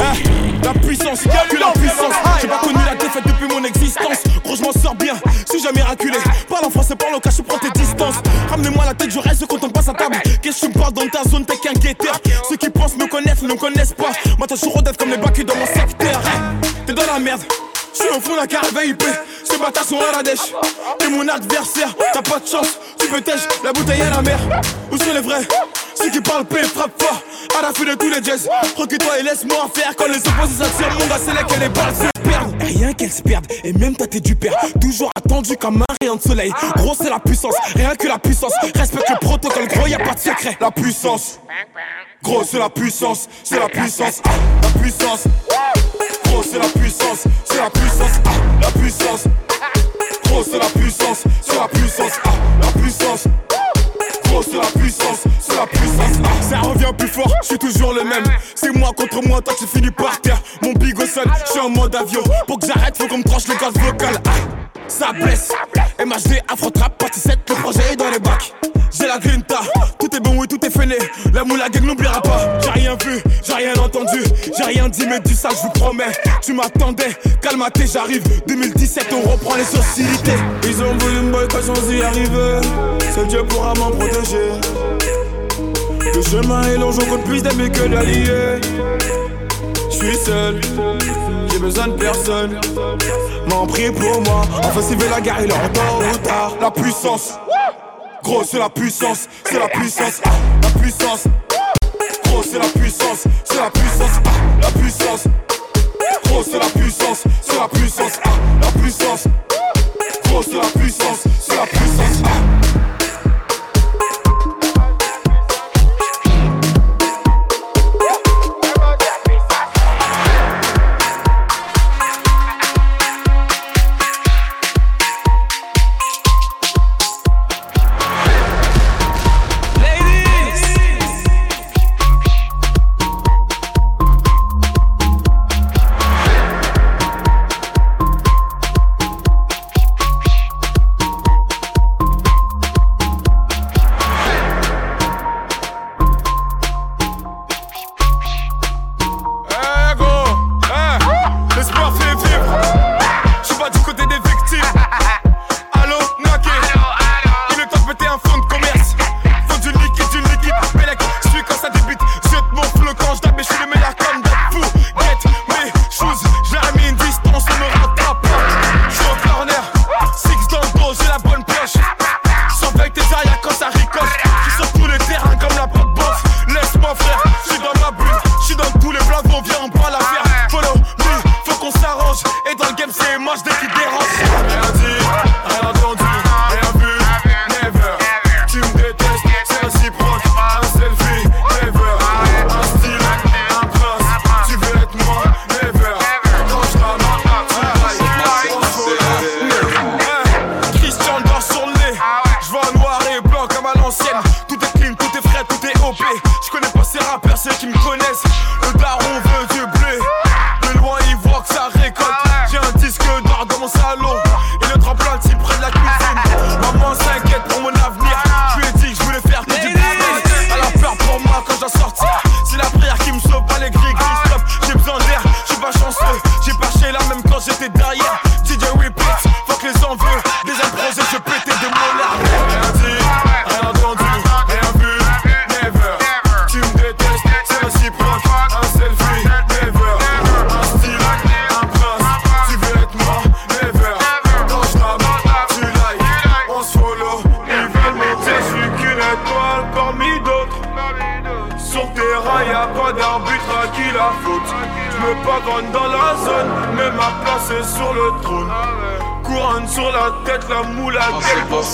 Ah, la puissance, que la puissance. J'ai pas connu la défaite depuis mon existence. Gros, je m'en sors bien, si jamais miraculé. Parle en français, parle au cas, je prends tes distances. Ramenez-moi la tête, je reste quand on passe à table. Qu'est-ce que tu me parles dans ta zone, t'es qu'un guetteur? Ceux qui pensent me connaissent ne me connaissent pas. T'as toujours d'être comme les bacs dans mon secteur. T'es dans la merde. Je suis au fond d'un caravane IP, ces bâtards sont à la dèche. T'es mon adversaire, t'as pas de chance, tu peux tèche, la bouteille à la mer. Où sont les vrais? Ceux qui parlent paix, frappe fort, à la fin de tous les jazz. Recule-toi et laisse-moi faire quand les opposés s'attirent. Mon gars, c'est là que les balles se perdent. Rien qu'elles se perdent, et même t'as t'es du père. Toujours attendu comme un rayon de soleil. Gros, c'est la puissance, rien que la puissance. Respecte le protocole, gros, y a pas de secret. La puissance, gros, c'est la puissance, c'est la puissance, la puissance. C'est la puissance, c'est la puissance, ah, la puissance. Gros, c'est la puissance, c'est la puissance, ah, la puissance. Gros, c'est la puissance, c'est la puissance. ah. Ça revient plus fort, je suis toujours le même. C'est moi contre moi, toi tu finis par terre. Mon big au sol, je suis en mode avion. Pour que j'arrête, faut qu'on me tranche le gaz vocal. ah. Ça blesse. MHD, Afro Trap, partie 7, le projet est dans les bacs. J'ai la grinta, tout est bon, oui, tout est fêlé. La moula gang n'oubliera pas. J'ai rien vu, j'ai rien entendu, j'ai rien dit, mais du ça, je vous promets. Tu m'attendais, calmaté, j'arrive. 2017, on reprend les sociétés. Ils ont voulu me boycott sans y arriver. Seul Dieu pourra m'en protéger. Le chemin est long, j'en compte plus d'amis que d'alliés. Je suis seul, j'ai besoin de personne. M'en prie pour moi. Enfin, s'il veut la guerre, il est en ou tard. La puissance, gros, c'est la puissance, c'est la puissance, ah, la puissance. C'est la puissance, c'est la puissance, ah, la puissance. Gros, c'est la puissance, c'est la puissance, ah, la puissance. Je me pagronne dans la zone, mais ma place est sur le trône. Couronne sur la tête, la moule à gueule pour que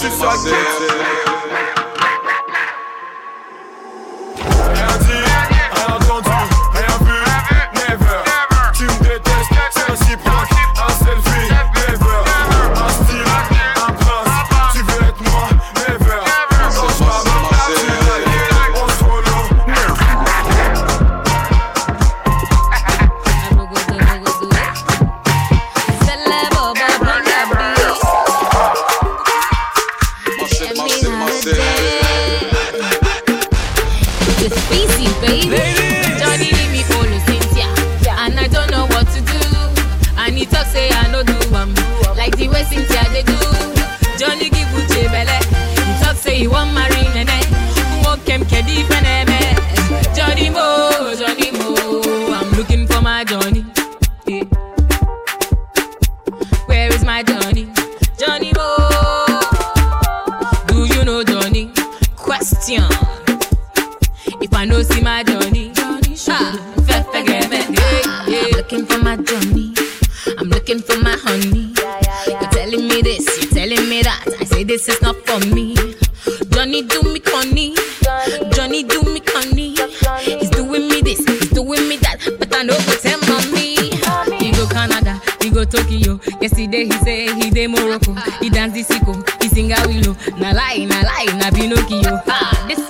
Yesterday he say he dey Morocco, he dance the sicko, he sing a willow. Na lie, na lie, na Pinocchio. Ah, this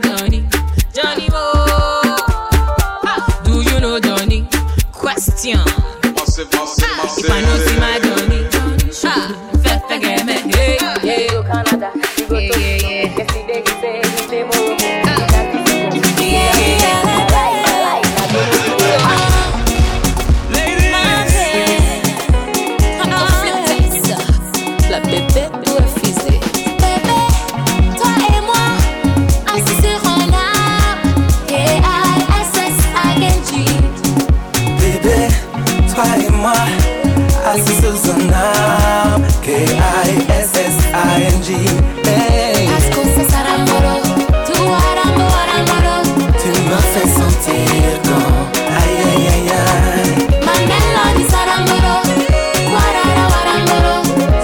Johnny, Johnny Mo. Do you know Johnny? Question. If I know see my Johnny, ah, fefe get me. Hey, hey, go Canada. Uh. Yeah, yeah, yeah. Yesterday he say he say more. La bébé, tu es K-I-S-S-I-N-G Tu me fais sentir quand Aïe aïe aïe aïe.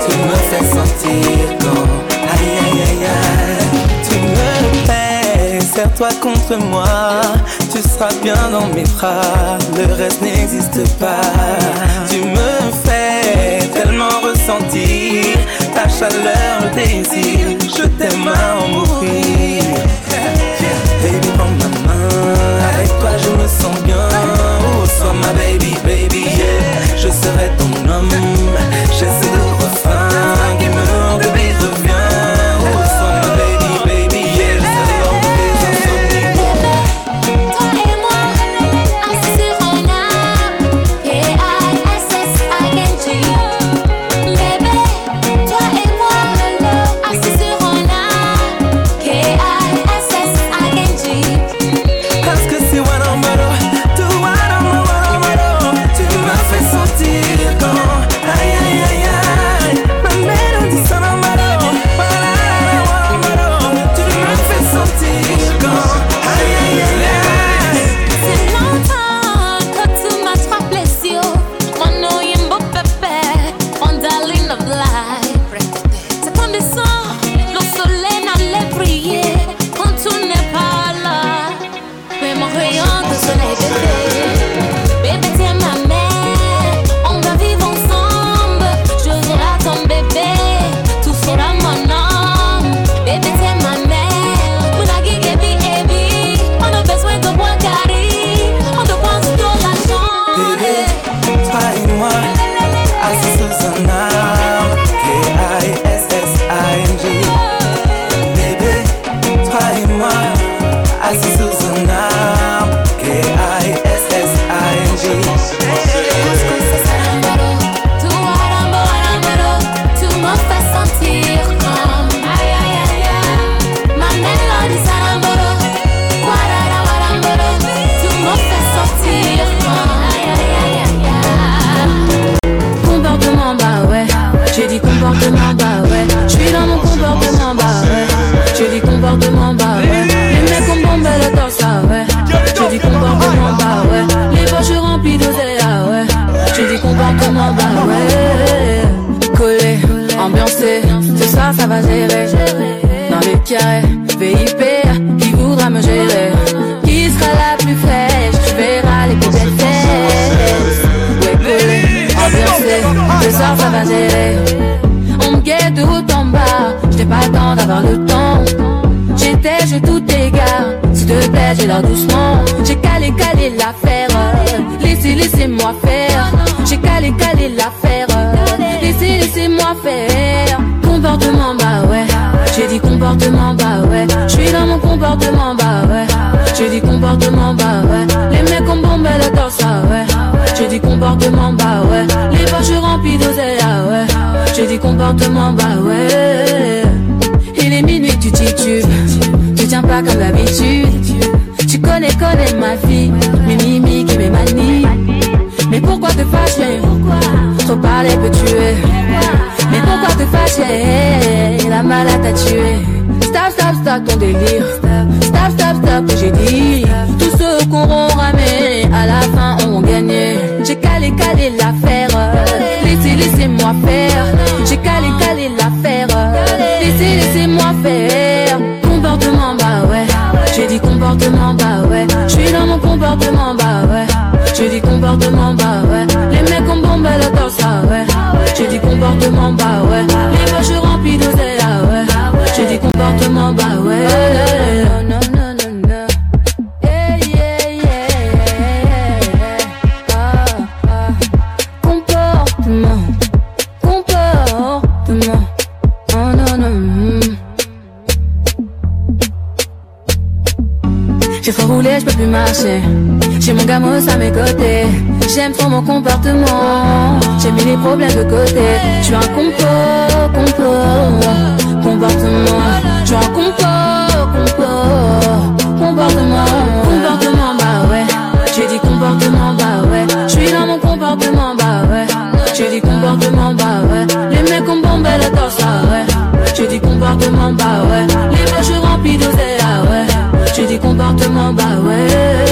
Tu me fais sentir Tu me serre-toi contre moi. Tu seras bien dans mes bras. Le reste n'existe pas. chaleur, désir. Je t'aime hein. Collé, ambiancé, ce soir ça va gérer. Dans les carrés, VIP, qui voudra me gérer. Qui sera la plus fraîche? Tu verras les plus belles fesses Ouais, collé, ambiancé, ce soir ça va gérer. On me guette de haut en bas, j'ai pas le temps d'avoir le temps. J'étais, j'ai tout égard S'il te plaît, j'ai l'air doucement. J'ai calé, calé l'affaire comportement, bah ouais. J'suis dans mon comportement, bah ouais. J'ai dit comportement, bah ouais. Les mecs ont bombé le torse, ah ouais. J'ai dit comportement, bah ouais. Les poches remplies d'oseille, ah ouais. J'ai dit comportement, bah ouais. Il est minuit, tu titubes Tu tiens pas comme d'habitude. Tu connais, connais ma fille Mes mimiques et mes manies. Mais pourquoi te fâcher? Trop parler peut tuer pourquoi te fâcher La malade t'a tué. Stop, stop, stop ton délire. Stop, stop, stop que j'ai dit. Tous ceux qu'auront ramé À la fin auront gagné J'ai calé, calé l'affaire comportement, bah ouais. Les poches remplies d'oseille, ah ouais. J'ai dit comportement, bah ouais. Non, non, non, non Ah, Comportement. Comportement. Non, non mm. J'ai trop roulé, je peux plus marcher. J'ai mon gamos à mes côtés. J'aime trop mon comportement. J'ai mis les problèmes de côté. Je suis un compo, compo, comportement. Je suis un compo, compo, comportement. Comportement, bah ouais. J'ai dit comportement, bah ouais. Je suis dans mon comportement, bah ouais. J'ai dit comportement, bah ouais. Les mecs ont bombé le torse, ouais. J'ai dit comportement, bah ouais. Les poches remplies d'oseille, ah ouais. J'ai dit comportement, bah ouais.